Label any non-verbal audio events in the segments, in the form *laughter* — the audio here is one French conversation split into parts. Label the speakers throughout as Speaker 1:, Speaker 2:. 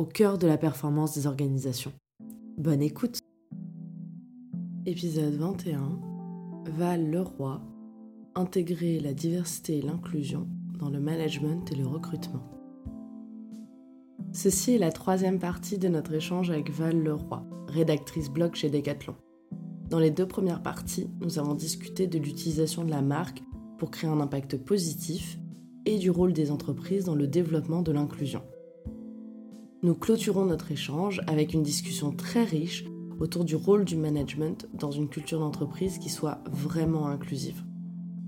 Speaker 1: au cœur de la performance des organisations. Bonne écoute Épisode 21 Val Leroy Intégrer la diversité et l'inclusion dans le management et le recrutement. Ceci est la troisième partie de notre échange avec Val Leroy, rédactrice blog chez Decathlon. Dans les deux premières parties, nous avons discuté de l'utilisation de la marque pour créer un impact positif et du rôle des entreprises dans le développement de l'inclusion. Nous clôturons notre échange avec une discussion très riche autour du rôle du management dans une culture d'entreprise qui soit vraiment inclusive.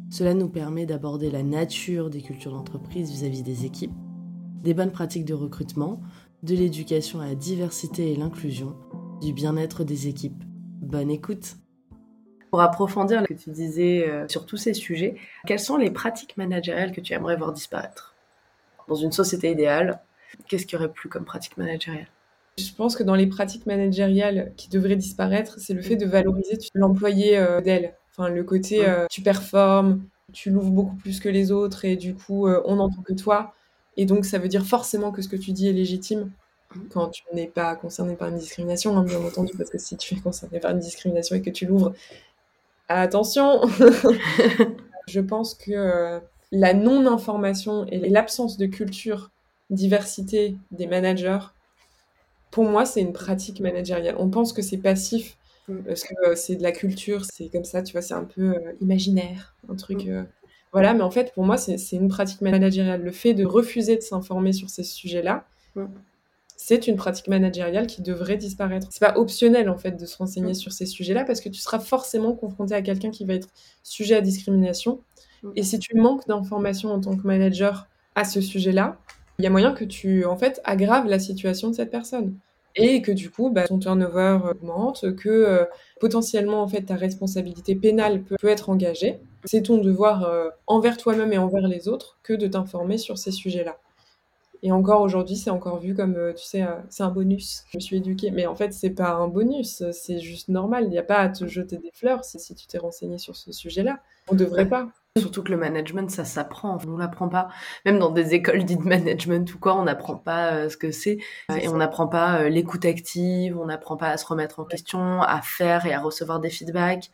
Speaker 1: Cela nous permet d'aborder la nature des cultures d'entreprise vis-à-vis des équipes, des bonnes pratiques de recrutement, de l'éducation à la diversité et l'inclusion, du bien-être des équipes. Bonne écoute Pour approfondir ce que tu disais euh, sur tous ces sujets, quelles sont les pratiques managériales que tu aimerais voir disparaître? Dans une société idéale, qu'est-ce qu'il y aurait plus comme pratique managériale?
Speaker 2: Je pense que dans les pratiques managériales qui devraient disparaître, c'est le fait de valoriser l'employé euh, d'elle. Enfin, le côté euh, tu performes, tu l'ouvres beaucoup plus que les autres et du coup, on n'entend que toi. Et donc, ça veut dire forcément que ce que tu dis est légitime quand tu n'es pas concerné par une discrimination, hein, bien entendu, parce que si tu es concerné par une discrimination et que tu l'ouvres, attention *laughs* *laughs* Je pense que euh, la non-information et l'absence de culture, diversité des managers, pour moi, c'est une pratique managériale. On pense que c'est passif, mm. parce que euh, c'est de la culture, c'est comme ça, tu vois, c'est un peu euh, imaginaire, un truc... Mm. Voilà, mais en fait, pour moi, c'est une pratique managériale. Le fait de refuser de s'informer sur ces sujets-là, mm. c'est une pratique managériale qui devrait disparaître. C'est pas optionnel, en fait, de se renseigner mm. sur ces sujets-là parce que tu seras forcément confronté à quelqu'un qui va être sujet à discrimination. Et si tu manques d'informations en tant que manager à ce sujet-là, il y a moyen que tu, en fait, aggraves la situation de cette personne et que du coup, bah, ton turnover augmente, que euh, potentiellement, en fait, ta responsabilité pénale peut, être engagée. C'est ton devoir euh, envers toi-même et envers les autres que de t'informer sur ces sujets-là. Et encore aujourd'hui, c'est encore vu comme, euh, tu sais, c'est un bonus. Je me suis éduquée. Mais en fait, c'est pas un bonus, c'est juste normal. Il n'y a pas à te jeter des fleurs si, tu t'es renseigné sur ce sujet-là. On devrait pas.
Speaker 1: Surtout que le management, ça s'apprend. On l'apprend pas. Même dans des écoles dites management ou quoi, on n'apprend pas euh, ce que c'est. Et on n'apprend pas euh, l'écoute active, on n'apprend pas à se remettre en question, à faire et à recevoir des feedbacks.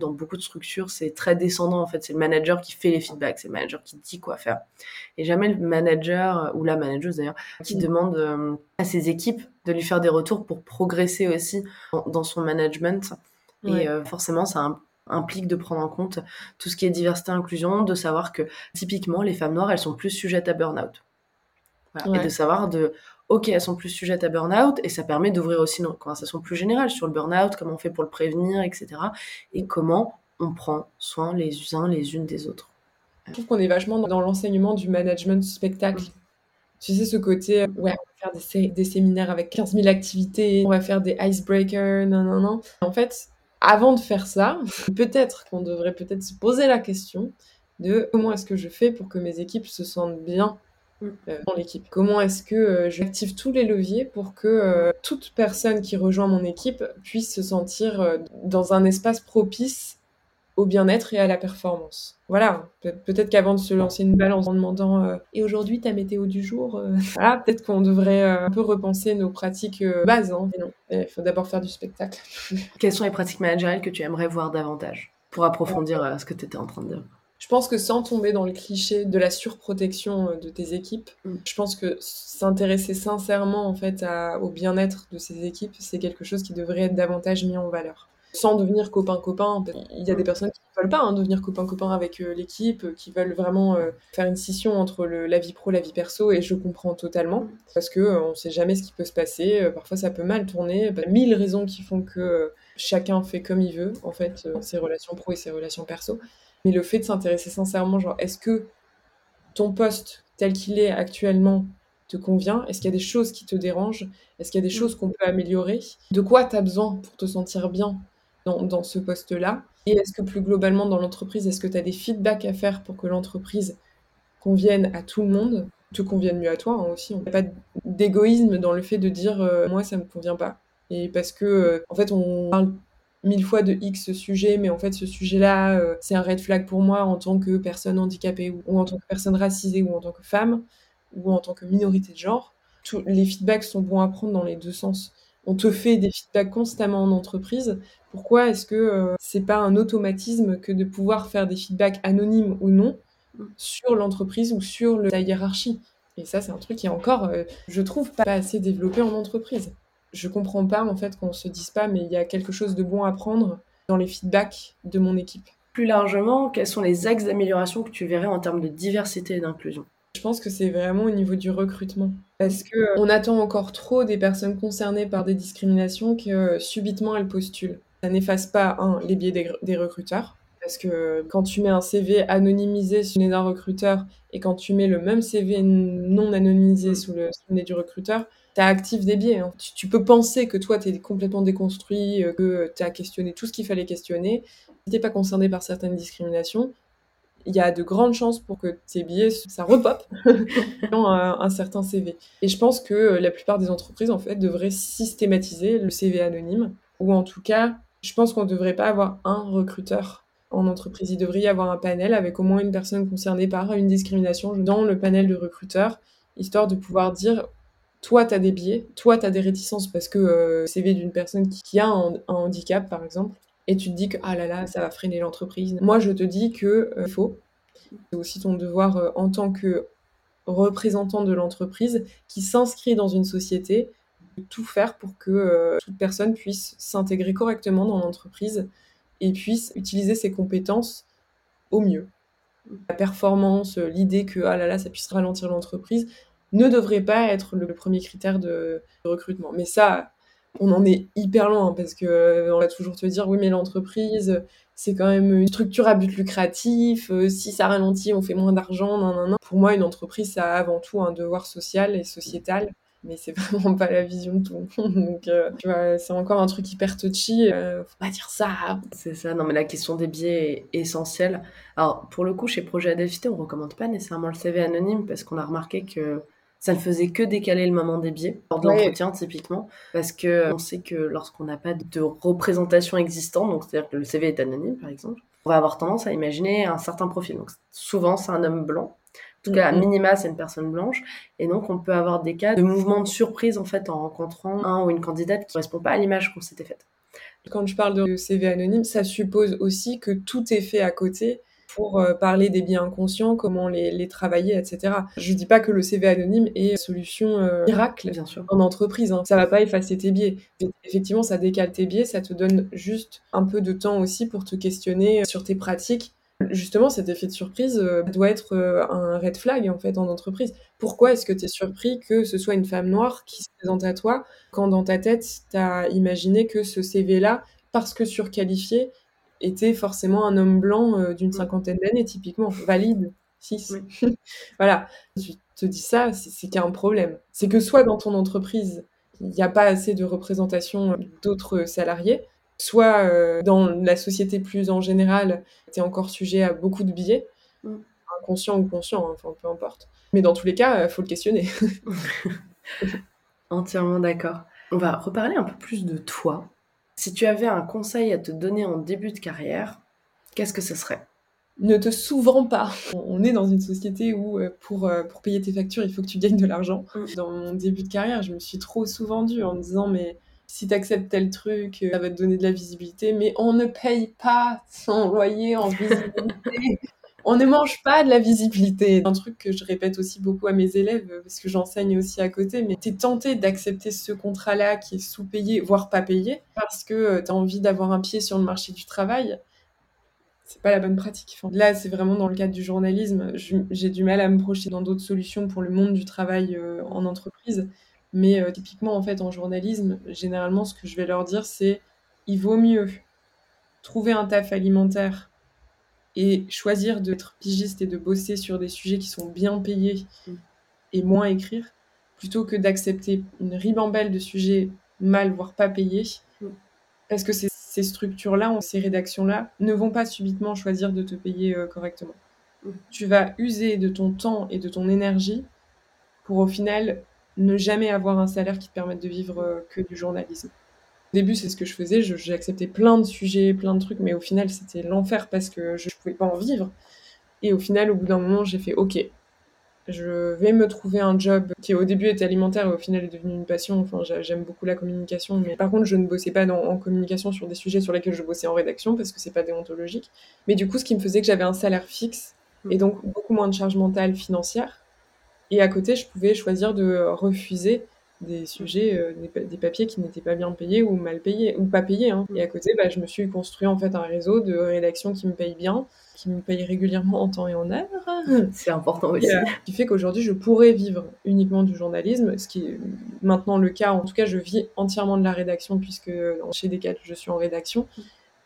Speaker 1: Dans beaucoup de structures, c'est très descendant en fait. C'est le manager qui fait les feedbacks, c'est le manager qui dit quoi faire. Et jamais le manager, euh, ou la manageuse d'ailleurs, qui demande à ses équipes de lui faire des retours pour progresser aussi dans son management. Et forcément, ça a implique de prendre en compte tout ce qui est diversité inclusion, de savoir que typiquement les femmes noires elles sont plus sujettes à burn-out. Et de savoir de ok elles sont plus sujettes à burn-out et ça permet d'ouvrir aussi une conversation plus générale sur le burn-out, comment on fait pour le prévenir, etc. Et comment on prend soin les uns les unes des autres.
Speaker 2: Je trouve qu'on est vachement dans l'enseignement du management spectacle. Tu sais, ce côté, ouais, on va faire des, des, séminaires avec 15 000 activités, on va faire des icebreakers, non, non, non. En fait, avant de faire ça, *laughs* peut-être qu'on devrait peut-être se poser la question de comment est-ce que je fais pour que mes équipes se sentent bien mm. euh, dans l'équipe? Comment est-ce que euh, j'active tous les leviers pour que euh, toute personne qui rejoint mon équipe puisse se sentir dans un espace propice au bien-être et à la performance. Voilà, peut-être qu'avant de se lancer une balance en demandant euh, et aujourd'hui ta météo du jour, euh, voilà, peut-être qu'on devrait euh, un peu repenser nos pratiques bases. Hein. non, il faut d'abord faire du spectacle. *laughs*
Speaker 1: Quelles sont les pratiques managériales que tu aimerais voir davantage pour approfondir ce que tu étais en train de dire?
Speaker 2: Je pense que sans tomber dans le cliché de la surprotection de tes équipes, mm. je pense que s'intéresser sincèrement en fait au bien-être de ces équipes, c'est quelque chose qui devrait être davantage mis en valeur sans devenir copain-copain. Il y a des personnes qui ne veulent pas hein, devenir copain-copain avec euh, l'équipe, euh, qui veulent vraiment euh, faire une scission entre la vie pro la vie perso, et je comprends totalement, parce que on ne sait jamais ce qui peut se passer, parfois ça peut mal tourner, bah, mille raisons qui font que chacun fait comme il veut, en fait, ses relations pro et ses relations perso. Mais le fait de s'intéresser sincèrement, genre, est-ce que ton poste tel qu'il est actuellement te convient? Est-ce qu'il y a des choses qui te dérangent? Est-ce qu'il y a des choses qu'on peut améliorer? De quoi tu as besoin pour te sentir bien? Dans, ce poste-là Et est-ce que plus globalement dans l'entreprise, est-ce que tu as des feedbacks à faire pour que l'entreprise convienne à tout le monde te convienne mieux à toi hein, aussi? Il n'y a pas d'égoïsme dans le fait de dire euh, moi ça me convient pas. Et parce que euh, en fait on parle mille fois de X sujet, mais en fait ce sujet-là euh, c'est un red flag pour moi en tant que personne handicapée ou, en tant que personne racisée ou en tant que femme ou en tant que minorité de genre. Les feedbacks sont bons à prendre dans les deux sens. On te fait des feedbacks constamment en entreprise. Pourquoi est-ce que euh, c'est pas un automatisme que de pouvoir faire des feedbacks anonymes ou non sur l'entreprise ou sur le, la hiérarchie? Et ça, c'est un truc qui est encore, euh, je trouve, pas assez développé en entreprise. Je comprends pas en fait qu'on se dise pas, mais il y a quelque chose de bon à prendre dans les feedbacks de mon équipe.
Speaker 1: Plus largement, quels sont les axes d'amélioration que tu verrais en termes de diversité et d'inclusion?
Speaker 2: Je pense que c'est vraiment au niveau du recrutement. Parce que euh, on attend encore trop des personnes concernées par des discriminations que euh, subitement elles postulent. Ça n'efface pas, un, les biais des, recruteurs. Parce que quand tu mets un CV anonymisé sous le nez d'un recruteur et quand tu mets le même CV non anonymisé sous le, nez du recruteur, tu actives des biais. Hein. Tu, peux penser que toi, tu es complètement déconstruit, euh, que tu as questionné tout ce qu'il fallait questionner. Si tu pas concerné par certaines discriminations, il y a de grandes chances pour que tes billets, ça repop *laughs* dans un, certain CV. Et je pense que la plupart des entreprises, en fait, devraient systématiser le CV anonyme, ou en tout cas, je pense qu'on ne devrait pas avoir un recruteur en entreprise. Il devrait y avoir un panel avec au moins une personne concernée par une discrimination dans le panel de recruteurs, histoire de pouvoir dire toi, tu as des biais, toi, tu as des réticences parce que euh, CV d'une personne qui, a un, handicap, par exemple, et tu te dis que ah là là, ça va freiner l'entreprise. Moi, je te dis que euh, faut. C'est aussi ton devoir euh, en tant que représentant de l'entreprise qui s'inscrit dans une société de tout faire pour que euh, toute personne puisse s'intégrer correctement dans l'entreprise et puisse utiliser ses compétences au mieux. La performance, l'idée que ah là là, ça puisse ralentir l'entreprise ne devrait pas être le premier critère de recrutement. Mais ça, on en est hyper loin parce que euh, on va toujours te dire oui mais l'entreprise c'est quand même une structure à but lucratif euh, si ça ralentit on fait moins d'argent nan, pour moi une entreprise ça a avant tout un devoir social et sociétal mais c'est *laughs* vraiment pas la vision de tout le monde. Donc euh, tu vois c'est encore un truc hyper touchy faut pas dire ça.
Speaker 1: C'est ça non mais la question des biais est essentielle. Alors pour le coup chez Projet Adapté on recommande pas nécessairement le CV anonyme parce qu'on a remarqué que ça ne faisait que décaler le moment des biais, lors de l'entretien typiquement, parce que euh, on sait que lorsqu'on n'a pas de représentation existante, donc c'est-à-dire que le CV est anonyme par exemple, on va avoir tendance à imaginer un certain profil. Donc souvent c'est un homme blanc, en tout cas, à mm-hmm. minima, c'est une personne blanche. Et donc, on peut avoir des cas de mouvement de surprise, en fait, en rencontrant un ou une candidate qui ne correspond pas à l'image qu'on s'était faite.
Speaker 2: Quand je parle de CV anonyme, ça suppose aussi que tout est fait à côté pour euh, parler des biens inconscients, comment les, travailler, etc. Je dis pas que le CV anonyme est solution euh, miracle Bien sûr. en entreprise. Hein. Ça va pas effacer tes biais. Effectivement, ça décale tes biais, ça te donne juste un peu de temps aussi pour te questionner sur tes pratiques. Justement, cet effet de surprise euh, doit être un red flag en fait en entreprise. Pourquoi est-ce que tu es surpris que ce soit une femme noire qui se présente à toi quand dans ta tête, tu as imaginé que ce CV-là, parce que surqualifié, était forcément un homme blanc euh, d'une cinquantaine d'années, typiquement, valide, 6. *laughs* voilà, tu te dis ça, c'est qu'il y a un problème. C'est que soit dans ton entreprise, il n'y a pas assez de représentation d'autres salariés, soit euh, dans la société plus en général, tu es encore sujet à beaucoup de biais, mm. inconscient ou conscient, hein, enfin peu importe. Mais dans tous les cas, il faut le questionner. *laughs*
Speaker 1: Entièrement d'accord. On va reparler un peu plus de toi. Si tu avais un conseil à te donner en début de carrière, qu'est-ce que ce serait?
Speaker 2: Ne te souvent pas. On est dans une société où euh, pour, euh, pour payer tes factures, il faut que tu gagnes de l'argent. Mm. Dans mon début de carrière, je me suis trop souvent due en me disant mais si tu acceptes tel truc, euh, ça va te donner de la visibilité, mais on ne paye pas son loyer en *laughs* visibilité on ne mange pas de la visibilité. Un truc que je répète aussi beaucoup à mes élèves, parce que j'enseigne aussi à côté, mais tu es tenté d'accepter ce contrat-là qui est sous-payé, voire pas payé, parce que euh, tu as envie d'avoir un pied sur le marché du travail. C'est pas la bonne pratique. là, c'est vraiment dans le cadre du journalisme. J'ai du mal à me projeter dans d'autres solutions pour le monde du travail euh, en entreprise. Mais euh, typiquement, en fait, en journalisme, généralement, ce que je vais leur dire, c'est il vaut mieux trouver un taf alimentaire et choisir d'être pigiste et de bosser sur des sujets qui sont bien payés et moins écrire plutôt que d'accepter une ribambelle de sujets mal, voire pas payés.
Speaker 1: Mm.
Speaker 2: Parce que ces, ces structures-là, ces rédactions-là, ne vont pas subitement choisir de te payer euh, correctement.
Speaker 1: Mm.
Speaker 2: Tu vas user de ton temps et de ton énergie pour au final ne jamais avoir un salaire qui te permette de vivre euh, que du journalisme. Au début, c'est ce que je faisais, j'ai accepté plein de sujets, plein de trucs, mais au final, c'était l'enfer parce que je ne pouvais pas en vivre. Et au final, au bout d'un moment, j'ai fait OK, je vais me trouver un job qui au début était alimentaire et au final est devenu une passion. Enfin, j'a- j'aime beaucoup la communication, mais par contre, je ne bossais pas dans- en communication sur des sujets sur lesquels je bossais en rédaction parce que c'est pas déontologique. Mais du coup, ce qui me faisait que j'avais un salaire fixe et donc beaucoup moins de charge mentale financière. Et à côté, je pouvais choisir de refuser des sujets, euh, des, pa- des papiers qui n'étaient pas bien payés ou mal payés, ou pas payés. hein. Et à côté, bah, je me suis construit en fait un réseau de rédactions qui me payent bien, qui me payent régulièrement en temps et en heure. *laughs*
Speaker 1: C'est important aussi.
Speaker 2: Et, euh, qui fait qu'aujourd'hui, je pourrais vivre uniquement du journalisme, ce qui est maintenant le cas. En tout cas, je vis entièrement de la rédaction, puisque chez Decat, je suis en rédaction.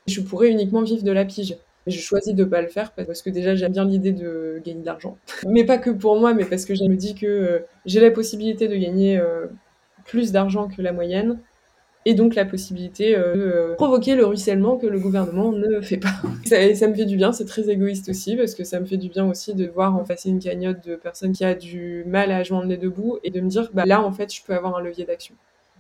Speaker 2: Je pourrais uniquement vivre de la pige. Mais je choisis de pas le faire parce que déjà j'aime bien l'idée de gagner de l'argent. *laughs* Mais pas que pour moi, mais parce que je me dis que euh, j'ai la possibilité de gagner euh, plus d'argent que la moyenne et donc la possibilité euh, de euh, provoquer le ruissellement que le gouvernement ne fait pas. *laughs* Ça, et ça me fait du bien, c'est très égoïste aussi, parce que ça me fait du bien aussi de voir en passer une cagnotte de personnes qui a du mal à joindre les deux bouts et de me dire, bah là, en fait, je peux avoir un levier d'action.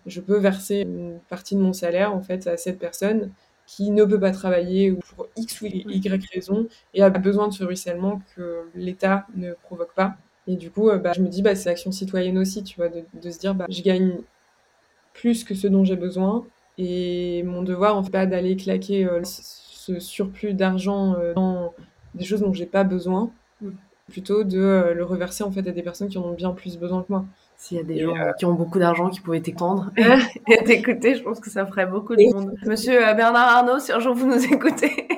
Speaker 2: Je peux verser une partie de mon salaire, en fait, à cette personne qui ne peut pas travailler ou pour X ou Y raison et a besoin de ce ruissellement que l'État ne provoque pas. Et du coup, euh, bah, je me dis, bah, c'est action citoyenne aussi, tu vois, de, de se dire, bah, je gagne plus que ce dont j'ai besoin. Et mon devoir, en fait, pas d'aller claquer euh, ce surplus d'argent euh, dans des choses dont j'ai pas besoin,
Speaker 1: Mm.
Speaker 2: plutôt de euh, le reverser en fait à des personnes qui en ont bien plus besoin que moi.
Speaker 1: S'il y a des
Speaker 2: Et,
Speaker 1: gens
Speaker 2: euh,
Speaker 1: qui ont beaucoup d'argent qui pouvaient t'étendre *laughs* et t'écouter, je pense que ça ferait beaucoup de monde. Monsieur euh, Bernard Arnault, si un jour vous nous *laughs* écoutez.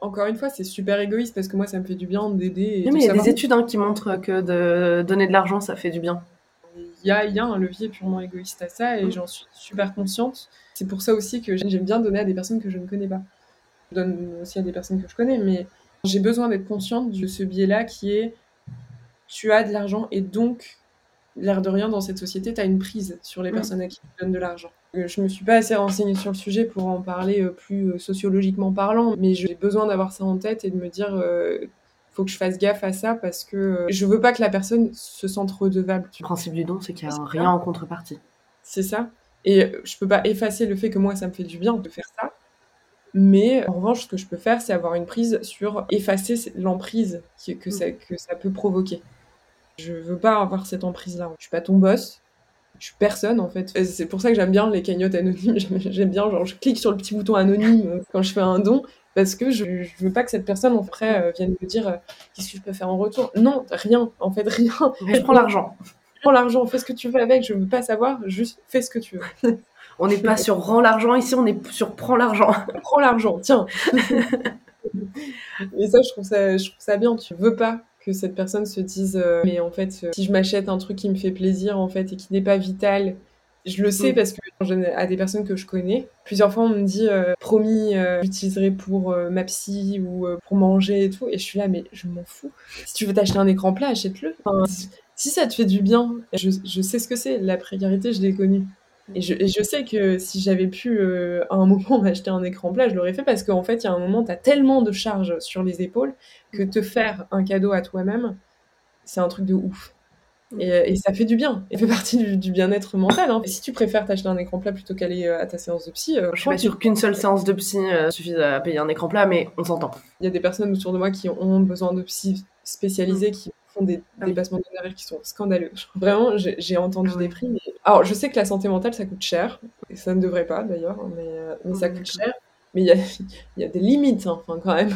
Speaker 2: Encore une fois, c'est super égoïste parce que moi, ça me fait du bien d'aider.
Speaker 1: mais il y a des études hein, qui montrent que de donner de l'argent, ça fait du bien.
Speaker 2: Il y a, il y a un levier purement égoïste à ça et
Speaker 1: Mm.
Speaker 2: j'en suis super consciente. C'est pour ça aussi que j'aime bien donner à des personnes que je ne connais pas. Je donne aussi à des personnes que je connais, mais j'ai besoin d'être consciente de ce biais-là qui est tu as de l'argent et donc, l'air de rien, dans cette société, tu as une prise sur les
Speaker 1: Mm.
Speaker 2: personnes à qui tu donnes de l'argent. Euh, Je me suis pas assez renseignée sur le sujet pour en parler euh, plus euh, sociologiquement parlant, mais j'ai besoin d'avoir ça en tête et de me dire euh, faut que je fasse gaffe à ça parce que je veux pas que la personne se sente redevable.
Speaker 1: Le principe du don, c'est qu'il n'y a rien en contrepartie.
Speaker 2: c'est ça. Et je peux pas effacer le fait que moi, ça me fait du bien de faire ça. Mais en revanche, ce que je peux faire, c'est avoir une prise sur effacer l'emprise que, ça, que ça peut provoquer. Je veux pas avoir cette emprise-là. Je suis pas ton boss. Je suis personne, en fait. C'est pour ça que j'aime bien les cagnottes anonymes. *laughs* J'aime- bien, genre, je clique sur le petit bouton anonyme euh, quand je fais un don. Parce que je, veux pas que cette personne, après, euh, vienne me dire euh, qu'est-ce que je peux faire en retour? Non, rien. En fait, rien. *laughs*
Speaker 1: Mais je prends l'argent.
Speaker 2: Prends l'argent, fais ce que tu veux avec. Je veux pas savoir. Juste fais ce que tu veux.
Speaker 1: On n'est pas sur rend l'argent ici, on est sur prends l'argent. *laughs*
Speaker 2: prends l'argent, tiens. Et ça, je trouve ça, je trouve ça bien. Tu veux pas que cette personne se dise, euh, mais en fait, euh, si je m'achète un truc qui me fait plaisir, en fait, et qui n'est pas vital, je le sais
Speaker 1: Mm.
Speaker 2: parce que à des personnes que je connais, plusieurs fois on me dit, euh, promis, j'utiliserai pour ma psy ou pour manger et tout, et je suis là, mais je m'en fous. Si tu veux t'acheter un écran plat, achète-le. Enfin, si ça te fait du bien, je, je sais ce que c'est. La précarité, je l'ai connue. Et je, et je sais que si j'avais pu euh, à un *laughs* moment m'acheter un écran plat, je l'aurais fait parce qu'en fait, il y a un moment, tu as tellement de charges sur les épaules que te faire un cadeau à toi-même, c'est un truc de ouf. Et, et ça fait du bien. Et ça fait partie du, du bien-être mental. hein. Et si tu préfères t'acheter un écran plat plutôt qu'aller euh, à ta séance de psy, euh,
Speaker 1: Je suis pas sûre qu'une seule séance de psy euh, suffise à payer un écran plat, mais on s'entend.
Speaker 2: il y a des personnes autour de moi qui ont besoin de psy spécialisés qui font des
Speaker 1: Ah
Speaker 2: dépassements d'honoraires qui sont scandaleux. Vraiment, j'ai entendu
Speaker 1: Ah
Speaker 2: des prix. mais- Alors, je sais que la santé mentale, ça coûte cher. Et ça ne devrait pas, d'ailleurs, hein, mais, euh, mais ça
Speaker 1: Oui,
Speaker 2: coûte cher. Mais il y a, *laughs* il y a des limites, hein, enfin, quand même.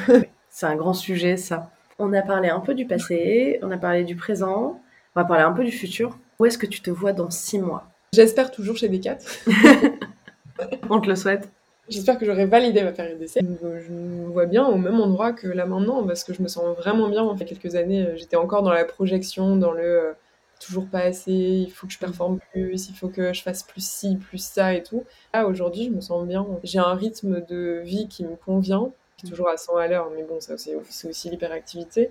Speaker 1: C'est un grand sujet, ça. On a parlé un peu du passé, on a parlé du présent, on va parler un peu du futur. Où est-ce que tu te vois dans six mois?
Speaker 2: J'espère toujours chez Decat. *laughs*
Speaker 1: On te le souhaite.
Speaker 2: J'espère que j'aurai validé ma période d'essai. Je me vois bien au même endroit que là maintenant, parce que je me sens vraiment bien. Y a quelques années, euh, j'étais encore dans la projection, dans le euh, toujours pas assez, il faut que je performe plus, il faut que je fasse plus ci, plus ça et tout. Là, aujourd'hui, je me sens bien. J'ai un rythme de vie qui me convient, qui est toujours à 100 à l'heure, mais bon, ça c'est c'est aussi l'hyperactivité.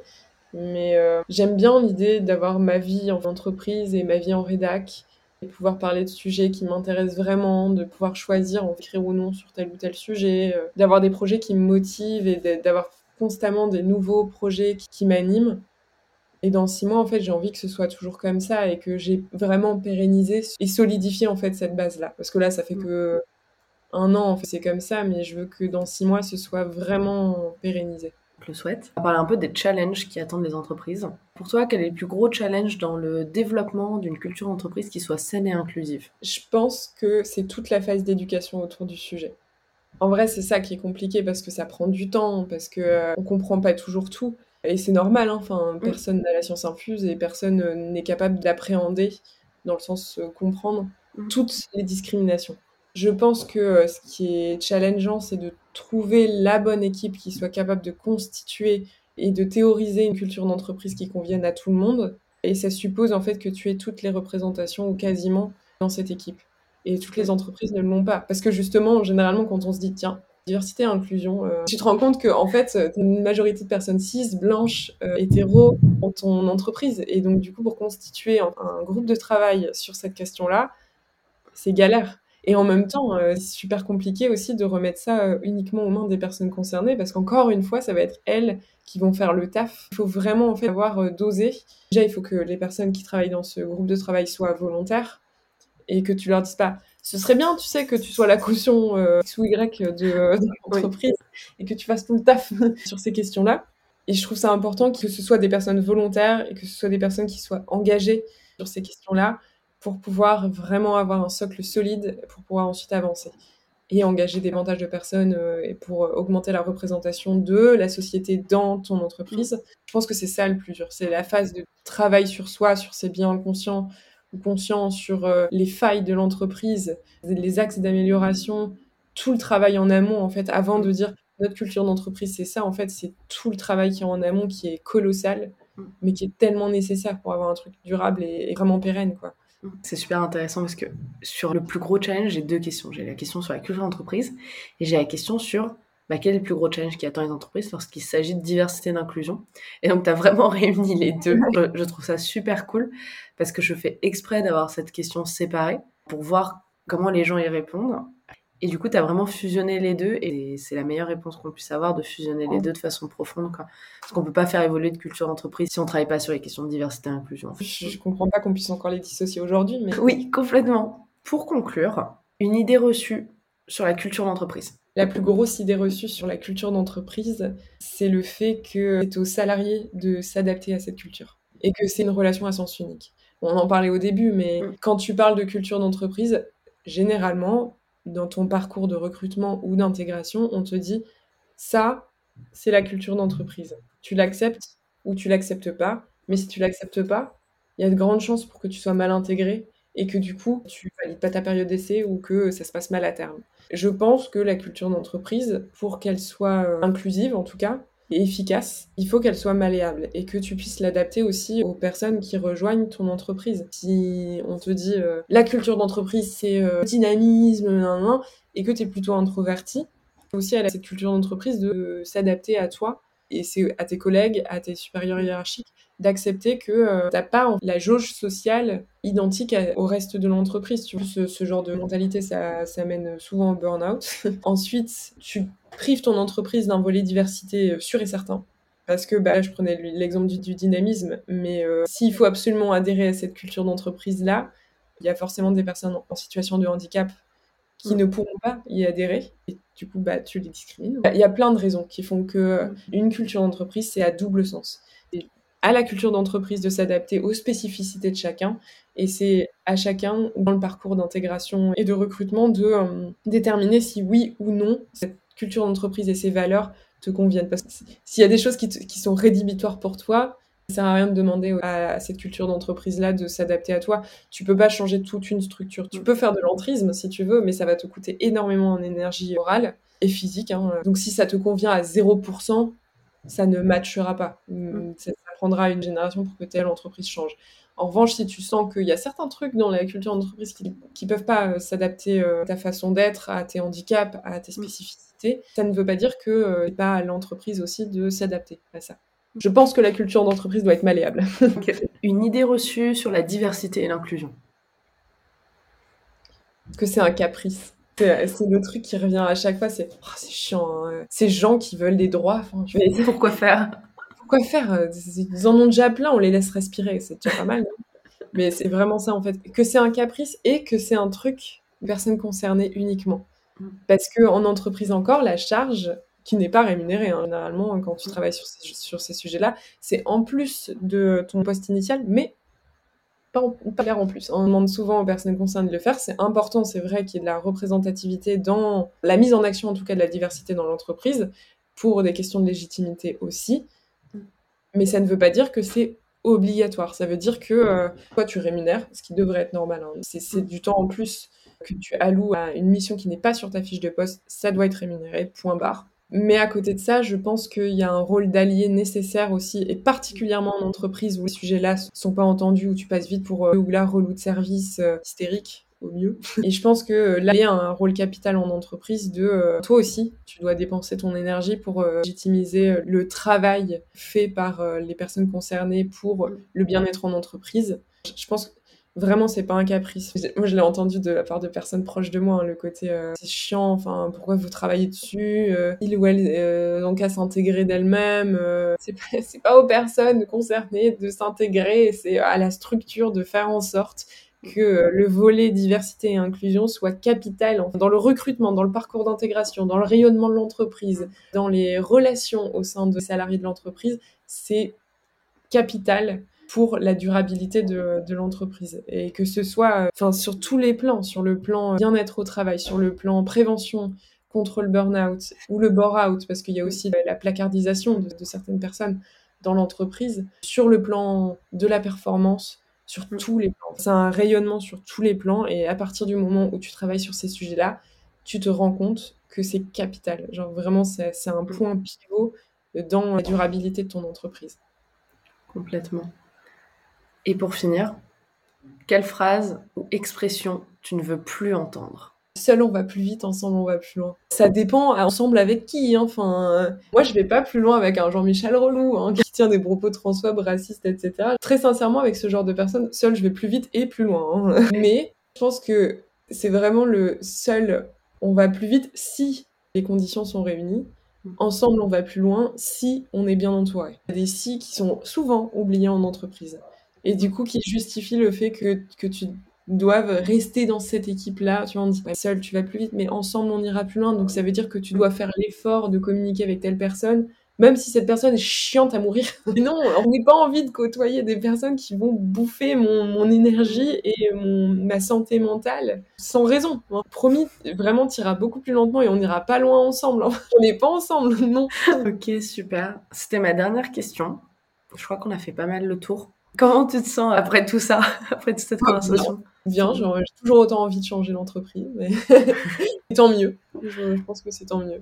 Speaker 2: Mais euh, j'aime bien l'idée d'avoir ma vie en entreprise et ma vie en rédac de pouvoir parler de sujets qui m'intéressent vraiment, de pouvoir choisir en écrire ou non sur tel ou tel sujet, euh, d'avoir des projets qui me motivent et d'avoir constamment des nouveaux projets qui, m'animent. Et dans six mois, en fait, j'ai envie que ce soit toujours comme ça et que j'ai vraiment pérennisé et solidifié en fait cette base-là. Parce que là, ça fait mm. que un an, en fait, c'est comme ça, mais je veux que dans six mois, ce soit vraiment pérennisé.
Speaker 1: Je le souhaite. On va parler un peu des challenges qui attendent les entreprises. Pour toi, quel est le plus gros challenge dans le développement d'une culture d'entreprise qui soit saine et inclusive?
Speaker 2: Je pense que c'est toute la phase d'éducation autour du sujet. En vrai, c'est ça qui est compliqué parce que ça prend du temps, parce que euh, on comprend pas toujours tout. Et c'est normal, hein. enfin, personne n'a la science infuse et personne euh, n'est capable d'appréhender, dans le sens euh, comprendre, mm. toutes les discriminations. Je pense que ce qui est challengeant, c'est de trouver la bonne équipe qui soit capable de constituer et de théoriser une culture d'entreprise qui convienne à tout le monde. Et ça suppose en fait que tu aies toutes les représentations ou quasiment dans cette équipe. Et toutes les entreprises ne l'ont pas. Parce que justement, généralement, quand on se dit, tiens, diversité inclusion, euh, tu te rends compte que en fait, tu as une majorité de personnes cis, blanches, euh, hétéros dans ton entreprise. Et donc, du coup, pour constituer un groupe de travail sur cette question-là, c'est galère. Et en même temps, euh, c'est super compliqué aussi de remettre ça euh, uniquement aux mains des personnes concernées parce qu'encore une fois, ça va être elles qui vont faire le taf. Il faut vraiment en fait avoir euh, dosé. Déjà, il faut que les personnes qui travaillent dans ce groupe de travail soient volontaires et que tu leur dises pas ce serait bien, tu sais, que tu sois la caution X ou Y de, l'entreprise et que tu fasses tout le taf *laughs* sur ces questions-là. Et je trouve ça important que ce soit des personnes volontaires et que ce soit des personnes qui soient engagées sur ces questions-là pour pouvoir vraiment avoir un socle solide pour pouvoir ensuite avancer et engager davantage de personnes euh, et pour euh, augmenter la représentation de la société dans ton entreprise. Je pense que c'est ça le plus dur. C'est la phase de travail sur soi, sur ses biens conscients ou conscients, sur euh, les failles de l'entreprise, les axes d'amélioration, tout le travail en amont, en fait, avant de dire notre culture d'entreprise, c'est ça, en fait, c'est tout le travail qui est en amont qui est colossal, mm. mais qui est tellement nécessaire pour avoir un truc durable et, et vraiment pérenne, quoi.
Speaker 1: C'est super intéressant parce que sur le plus gros challenge, j'ai deux questions. J'ai la question sur la culture d'entreprise et j'ai la question sur bah, quel est le plus gros challenge qui attend les entreprises lorsqu'il s'agit de diversité et d'inclusion. Et donc, tu as vraiment *laughs* réuni les deux. Je, trouve ça super cool parce que je fais exprès d'avoir cette question séparée pour voir comment les gens y répondent. Et du coup, tu as vraiment fusionné les deux et c'est la meilleure réponse qu'on puisse avoir de fusionner les deux de façon profonde. Quoi. Parce qu'on ne peut pas faire évoluer de culture d'entreprise si on ne travaille pas sur les questions de diversité et inclusion.
Speaker 2: Je ne comprends pas qu'on puisse encore les dissocier aujourd'hui. Mais...
Speaker 1: Oui, complètement. Pour conclure, une idée reçue sur la culture d'entreprise.
Speaker 2: La plus grosse idée reçue sur la culture d'entreprise, c'est le fait que c'est aux salariés de s'adapter à cette culture et que c'est une relation à sens unique. On en parlait au début, mais mm. quand tu parles de culture d'entreprise, généralement, dans ton parcours de recrutement ou d'intégration, on te dit ça, c'est la culture d'entreprise. Tu l'acceptes ou tu l'acceptes pas, mais si tu l'acceptes pas, il y a de grandes chances pour que tu sois mal intégré et que du coup, tu valides pas ta période d'essai ou que ça se passe mal à terme. Je pense que la culture d'entreprise, pour qu'elle soit euh, inclusive en tout cas, efficace, il faut qu'elle soit malléable et que tu puisses l'adapter aussi aux personnes qui rejoignent ton entreprise. Si on te dit euh, la culture d'entreprise c'est euh, dynamisme, et que tu es plutôt introverti, aussi à cette culture d'entreprise de s'adapter à toi et c'est à tes collègues, à tes supérieurs hiérarchiques, d'accepter que euh, tu n'as pas la jauge sociale identique au reste de l'entreprise. Ce, ce, genre de mentalité, ça, ça mène souvent au burn-out. *laughs* Ensuite, tu prives ton entreprise d'un volet diversité euh, sûr et certain. Parce que bah, je prenais l'exemple du, dynamisme, mais euh, s'il faut absolument adhérer à cette culture d'entreprise-là, il y a forcément des personnes en situation de handicap qui mm. ne pourront pas y adhérer. Et du coup, bah, tu les discrimines. Il y a plein de raisons qui font que mm. une culture d'entreprise, c'est à double sens. À la culture d'entreprise de s'adapter aux spécificités de chacun. Et c'est à chacun, dans le parcours d'intégration et de recrutement, de euh, déterminer si oui ou non cette culture d'entreprise et ses valeurs te conviennent. Parce que s'il y a des choses qui, qui sont rédhibitoires pour toi, ça sert à rien de demander à cette culture d'entreprise-là de s'adapter à toi. Tu peux pas changer toute une structure. Tu mm. peux faire de l'entrisme si tu veux, mais ça va te coûter énormément en énergie orale et physique. Hein. Donc si ça te convient à 0%, ça ne matchera pas. Mm, mm. Ça, prendra une génération pour que telle entreprise change. En revanche, si tu sens qu'il y a certains trucs dans la culture d'entreprise qui ne peuvent pas euh, s'adapter euh, à ta façon d'être, à tes handicaps, à tes spécificités, ça ne veut pas dire que euh, pas à l'entreprise aussi de s'adapter à ça. Je pense que la culture d'entreprise doit être malléable. *laughs*
Speaker 1: Une idée reçue sur la diversité et l'inclusion.
Speaker 2: que c'est un caprice? C'est le truc qui revient à chaque fois, c'est oh, c'est chiant, hein. ces gens qui veulent des droits. Enfin,
Speaker 1: Mais pourquoi faire?
Speaker 2: Pourquoi faire Ils en ont déjà plein, on les laisse respirer, c'est déjà pas mal. *laughs* Mais c'est vraiment ça en fait, que c'est un caprice et que c'est un truc personne concernée uniquement. Mm. Parce que en entreprise encore, la charge qui n'est pas rémunérée, hein, généralement quand tu mm. travailles sur ces, sur ces sujets-là, c'est en plus de ton poste initial, mais pas, en, pas en plus. On demande souvent aux personnes concernées de le faire. C'est important, c'est vrai, qu'il y ait de la représentativité dans la mise en action, en tout cas de la diversité dans l'entreprise, pour des questions de légitimité aussi. Mais ça ne veut pas dire que c'est obligatoire. Ça veut dire que euh, toi, tu rémunères, ce qui devrait être normal. Hein. C'est du temps en plus que tu alloues à une mission qui n'est pas sur ta fiche de poste, ça doit être rémunéré, point barre. Mais à côté de ça, je pense qu'il y a un rôle d'allié nécessaire aussi, et particulièrement en entreprise où les sujets-là sont pas entendus, où tu passes vite pour euh, ou là relou de service euh, hystérique mieux. Et je pense que là, il y a un rôle capital en entreprise de euh, toi aussi, tu dois dépenser ton énergie pour légitimiser le travail fait par les personnes concernées pour le bien-être en entreprise. Je pense que Vraiment, c'est pas un caprice. Moi, je l'ai entendu de la part de personnes proches de moi, hein, le côté euh, c'est chiant, enfin, pourquoi vous travaillez dessus euh, Il ou elle euh, donc à s'intégrer d'elle-même. c'est pas, *laughs* pas aux personnes concernées de s'intégrer, c'est à la structure de faire en sorte que le volet diversité et inclusion soit capital dans le recrutement, dans le parcours d'intégration, dans le rayonnement de l'entreprise, dans les relations au sein de salariés de l'entreprise. C'est capital pour la durabilité de, l'entreprise. Et que ce soit enfin, sur tous les plans, sur le plan bien-être au travail, sur le plan prévention contre le burn-out ou le bore-out, parce qu'il y a aussi la placardisation de, certaines personnes dans l'entreprise, sur le plan de la performance, sur mm. tous les plans. C'est un rayonnement sur tous les plans et à partir du moment où tu travailles sur ces sujets-là, tu te rends compte que c'est capital. Genre vraiment, c'est un mm. point pivot dans la durabilité de ton entreprise.
Speaker 1: Complètement. Et pour finir, quelle phrase ou expression tu ne veux plus entendre?
Speaker 2: Seul on va plus vite, ensemble on va plus loin. Ça dépend ensemble avec qui. Hein. Enfin, moi je vais pas plus loin avec un Jean-Michel relou hein, qui tient des propos transphobes, racistes, etc. Très sincèrement, avec ce genre de personnes, seul je vais plus vite et plus loin. Hein. *laughs* Mais je pense que c'est vraiment le seul on va plus vite si les conditions sont réunies. Ensemble, on va plus loin si on est bien entouré. Il y a des si qui sont souvent oubliés en entreprise et du coup qui justifie le fait que, que tu doives rester dans cette équipe-là. Tu vois, on dit pas seul, tu vas plus vite, mais ensemble, on ira plus loin. Donc ça veut dire que tu dois faire l'effort de communiquer avec telle personne, même si cette personne est chiante à mourir. *laughs* Mais non, on n'a pas envie de côtoyer des personnes qui vont bouffer mon, mon énergie et mon, ma santé mentale sans raison. Hein. Promis, vraiment, tu iras beaucoup plus lentement et on n'ira pas loin ensemble. Hein. *laughs* On n'est pas ensemble, non.
Speaker 1: ok, super. C'était ma dernière question. Je crois qu'on a fait pas mal le tour. Comment tu te sens après tout ça, *laughs* après toute cette conversation?
Speaker 2: Bien, j'ai toujours autant envie de changer l'entreprise, mais *laughs* tant mieux. Je, pense que c'est tant mieux.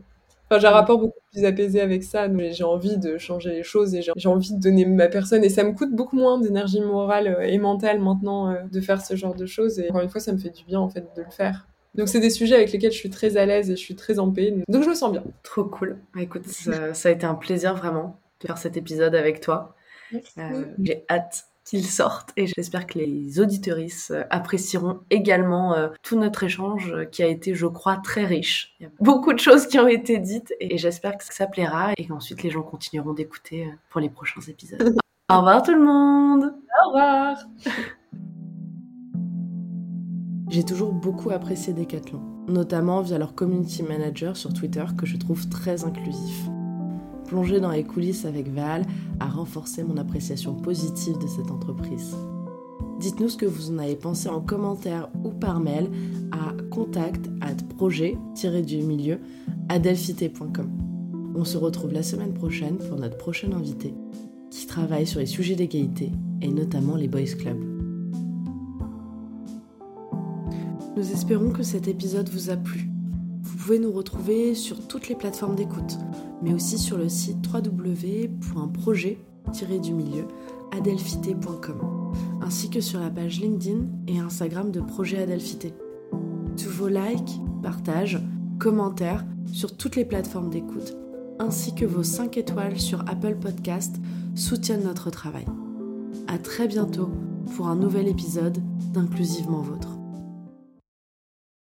Speaker 2: Enfin, j'ai un rapport beaucoup plus apaisé avec ça, mais j'ai envie de changer les choses et j'ai envie de donner ma personne. Et ça me coûte beaucoup moins d'énergie morale euh, et mentale maintenant euh, de faire ce genre de choses. Et encore une fois, ça me fait du bien en fait de le faire. Donc c'est des sujets avec lesquels je suis très à l'aise et je suis très en paix. Donc je me sens bien.
Speaker 1: Trop cool. Écoute, *laughs* ça, ça a été un plaisir vraiment de faire cet épisode avec toi. Euh, j'ai hâte qu'il sorte et j'espère que les auditoristes euh, apprécieront également euh, tout notre échange qui a été, je crois, très riche. Il y a beaucoup de choses qui ont été dites et j'espère que ça plaira et qu'ensuite les gens continueront d'écouter pour les prochains épisodes. *laughs* Au revoir tout le monde
Speaker 2: Au revoir *laughs*
Speaker 1: J'ai toujours beaucoup apprécié Decathlon, notamment via leur community manager sur Twitter que je trouve très inclusif plonger dans les coulisses avec Val a renforcé mon appréciation positive de cette entreprise. Dites-nous ce que vous en avez pensé en commentaire ou par mail à contact at projet-du-milieu adelphité.com. On se retrouve la semaine prochaine pour notre prochain invité qui travaille sur les sujets d'égalité et notamment les Boys Club. Nous espérons que cet épisode vous a plu. Vous pouvez nous retrouver sur toutes les plateformes d'écoute mais aussi sur le site www.projet-du-milieu adelphité.com, ainsi que sur la page LinkedIn et Instagram de Projet Adelphité. Tous vos likes, partages, commentaires sur toutes les plateformes d'écoute, ainsi que vos 5 étoiles sur Apple Podcast soutiennent notre travail. À très bientôt pour un nouvel épisode d'Inclusivement Vôtre.